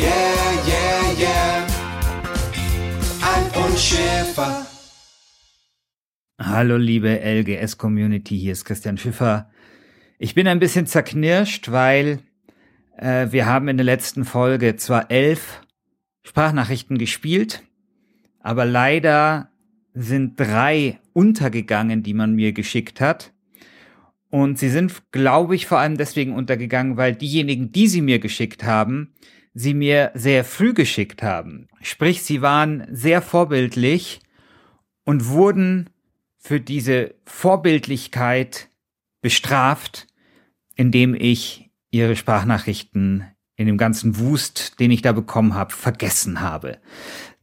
yeah, yeah, yeah. Alf und Schäfer. Hallo liebe LGS-Community, hier ist Christian Schiffer. Ich bin ein bisschen zerknirscht, weil äh, wir haben in der letzten Folge zwar elf Sprachnachrichten gespielt, aber leider sind drei untergegangen, die man mir geschickt hat. Und sie sind, glaube ich, vor allem deswegen untergegangen, weil diejenigen, die sie mir geschickt haben, sie mir sehr früh geschickt haben. Sprich, sie waren sehr vorbildlich und wurden für diese Vorbildlichkeit bestraft, indem ich ihre Sprachnachrichten in dem ganzen Wust, den ich da bekommen habe, vergessen habe.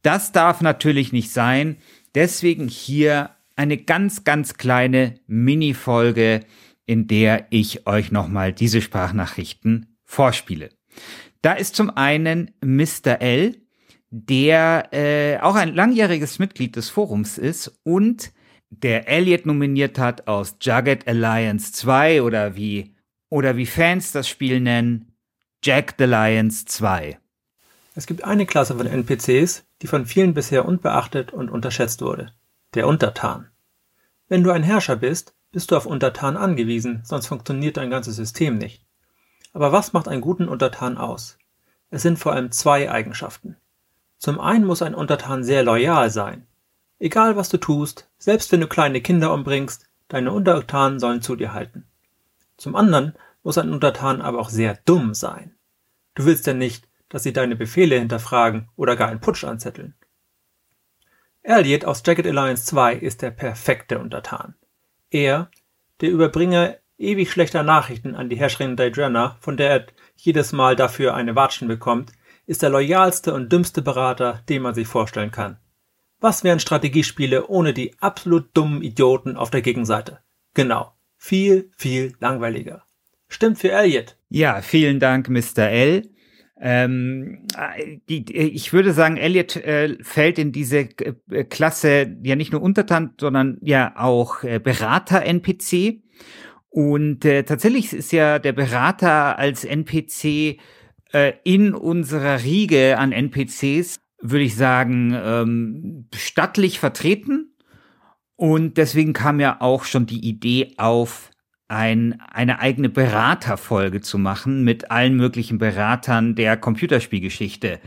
Das darf natürlich nicht sein. Deswegen hier eine ganz, ganz kleine Mini-Folge, in der ich euch nochmal diese Sprachnachrichten vorspiele. Da ist zum einen Mr. L, der äh, auch ein langjähriges Mitglied des Forums ist und der Elliot nominiert hat aus Jagged Alliance 2 oder wie oder wie Fans das Spiel nennen, Jack the Lions 2. Es gibt eine Klasse von NPCs, die von vielen bisher unbeachtet und unterschätzt wurde. Der Untertan. Wenn du ein Herrscher bist, bist du auf Untertan angewiesen, sonst funktioniert dein ganzes System nicht. Aber was macht einen guten Untertan aus? Es sind vor allem zwei Eigenschaften. Zum einen muss ein Untertan sehr loyal sein. Egal was du tust, selbst wenn du kleine Kinder umbringst, deine Untertanen sollen zu dir halten. Zum anderen muss ein Untertan aber auch sehr dumm sein. Du willst ja nicht, dass sie deine Befehle hinterfragen oder gar einen Putsch anzetteln. Elliot aus Jacket Alliance 2 ist der perfekte Untertan. Er, der Überbringer ewig schlechter Nachrichten an die Herrscherin Diana, von der er jedes Mal dafür eine Watschen bekommt, ist der loyalste und dümmste Berater, den man sich vorstellen kann. Was wären Strategiespiele ohne die absolut dummen Idioten auf der Gegenseite? Genau. Viel, viel langweiliger. Stimmt für Elliot. Ja, vielen Dank, Mr. L. Ähm, die, ich würde sagen, Elliot äh, fällt in diese äh, Klasse ja nicht nur Untertan, sondern ja auch äh, Berater-NPC. Und äh, tatsächlich ist ja der Berater als NPC äh, in unserer Riege an NPCs, würde ich sagen, ähm, stattlich vertreten. Und deswegen kam ja auch schon die Idee auf, ein, eine eigene Beraterfolge zu machen mit allen möglichen Beratern der Computerspielgeschichte.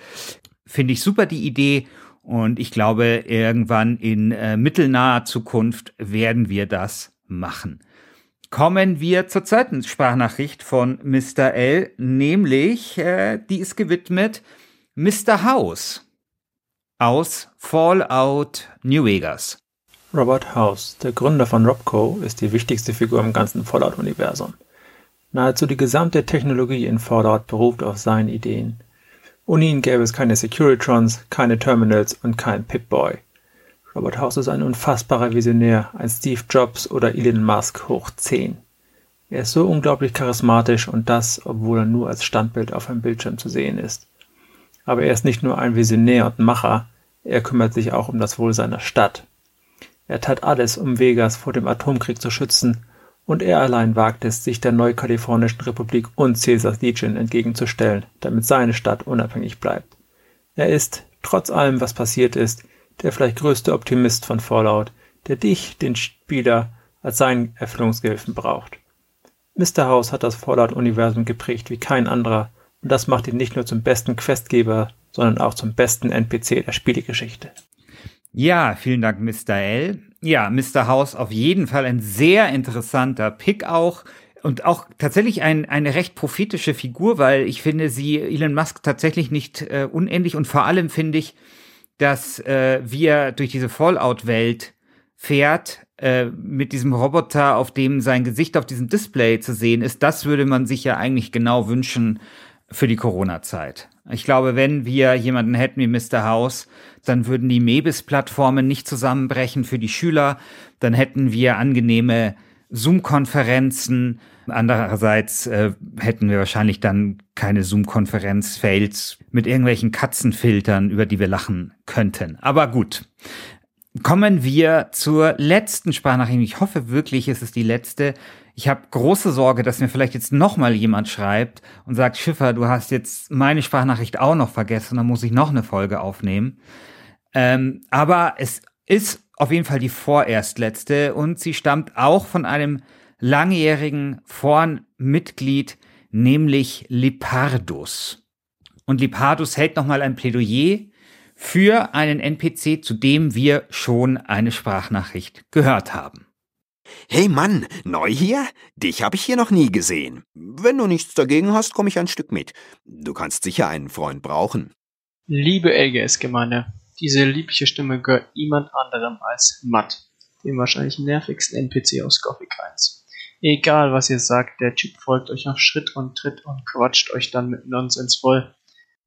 Finde ich super die Idee und ich glaube, irgendwann in äh, mittelnaher Zukunft werden wir das machen. Kommen wir zur zweiten Sprachnachricht von Mr. L, nämlich äh, die ist gewidmet Mr. House aus Fallout New Vegas. Robert House, der Gründer von Robco, ist die wichtigste Figur im ganzen Fallout-Universum. Nahezu die gesamte Technologie in Fallout beruht auf seinen Ideen. Ohne ihn gäbe es keine Securitrons, keine Terminals und kein Pip-Boy. Robert House ist ein unfassbarer Visionär, ein Steve Jobs oder Elon Musk hoch 10. Er ist so unglaublich charismatisch und das, obwohl er nur als Standbild auf einem Bildschirm zu sehen ist. Aber er ist nicht nur ein Visionär und Macher, er kümmert sich auch um das Wohl seiner Stadt. Er tat alles, um Vegas vor dem Atomkrieg zu schützen, und er allein wagt es, sich der Neukalifornischen Republik und Caesars Legion entgegenzustellen, damit seine Stadt unabhängig bleibt. Er ist, trotz allem, was passiert ist, der vielleicht größte Optimist von Fallout, der dich, den Spieler, als seinen Erfüllungsgehilfen braucht. Mr. House hat das Fallout-Universum geprägt wie kein anderer, und das macht ihn nicht nur zum besten Questgeber, sondern auch zum besten NPC der Spielegeschichte. Ja, vielen Dank, Mr. L. Ja, Mr. House auf jeden Fall ein sehr interessanter Pick auch. Und auch tatsächlich ein, eine recht prophetische Figur, weil ich finde sie Elon Musk tatsächlich nicht äh, unähnlich und vor allem finde ich, dass äh, wir durch diese Fallout-Welt fährt, äh, mit diesem Roboter, auf dem sein Gesicht auf diesem Display zu sehen ist, das würde man sich ja eigentlich genau wünschen für die Corona-Zeit. Ich glaube, wenn wir jemanden hätten wie Mr. House, dann würden die Mebis-Plattformen nicht zusammenbrechen für die Schüler, dann hätten wir angenehme Zoom-Konferenzen. Andererseits äh, hätten wir wahrscheinlich dann keine Zoom-Konferenz-Fails mit irgendwelchen Katzenfiltern, über die wir lachen könnten. Aber gut. Kommen wir zur letzten Sprachnachricht. Ich hoffe wirklich, es ist die letzte. Ich habe große Sorge, dass mir vielleicht jetzt noch mal jemand schreibt und sagt, Schiffer, du hast jetzt meine Sprachnachricht auch noch vergessen, dann muss ich noch eine Folge aufnehmen. Ähm, aber es ist auf jeden Fall die vorerst letzte und sie stammt auch von einem langjährigen Forenmitglied, nämlich Lipardus. Und Lipardus hält nochmal ein Plädoyer für einen NPC, zu dem wir schon eine Sprachnachricht gehört haben. Hey Mann, neu hier? Dich habe ich hier noch nie gesehen. Wenn du nichts dagegen hast, komme ich ein Stück mit. Du kannst sicher einen Freund brauchen. Liebe LGS-Gemeinde, diese liebliche Stimme gehört niemand anderem als Matt, dem wahrscheinlich nervigsten NPC aus Gothic 1. Egal was ihr sagt, der Typ folgt euch auf Schritt und Tritt und quatscht euch dann mit Nonsens voll.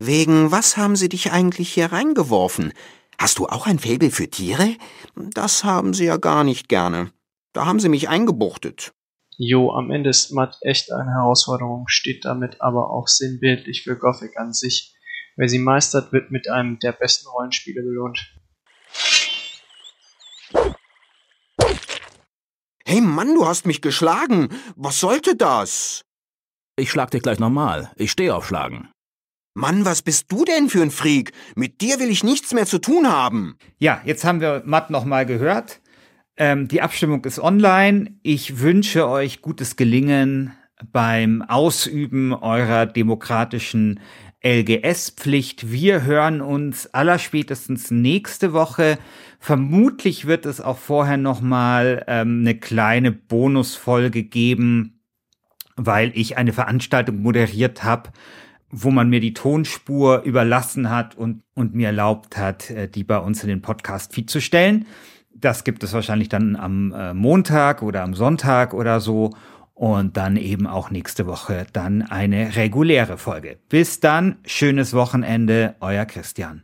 Wegen was haben sie dich eigentlich hier reingeworfen? Hast du auch ein Faible für Tiere? Das haben sie ja gar nicht gerne. Da haben sie mich eingebuchtet. Jo, am Ende ist Matt echt eine Herausforderung, steht damit aber auch sinnbildlich für Gothic an sich. Wer sie meistert, wird mit einem der besten Rollenspiele belohnt. Hey Mann, du hast mich geschlagen. Was sollte das? Ich schlag dich gleich nochmal. Ich stehe auf Schlagen. Mann, was bist du denn für ein Freak? Mit dir will ich nichts mehr zu tun haben. Ja, jetzt haben wir Matt nochmal gehört. Ähm, die Abstimmung ist online. Ich wünsche euch gutes Gelingen beim Ausüben eurer demokratischen LGS-Pflicht. Wir hören uns allerspätestens nächste Woche. Vermutlich wird es auch vorher noch mal ähm, eine kleine Bonusfolge geben, weil ich eine Veranstaltung moderiert habe, wo man mir die Tonspur überlassen hat und, und mir erlaubt hat, äh, die bei uns in den Podcast-Feed zu stellen. Das gibt es wahrscheinlich dann am äh, Montag oder am Sonntag oder so und dann eben auch nächste Woche dann eine reguläre Folge. Bis dann, schönes Wochenende, euer Christian.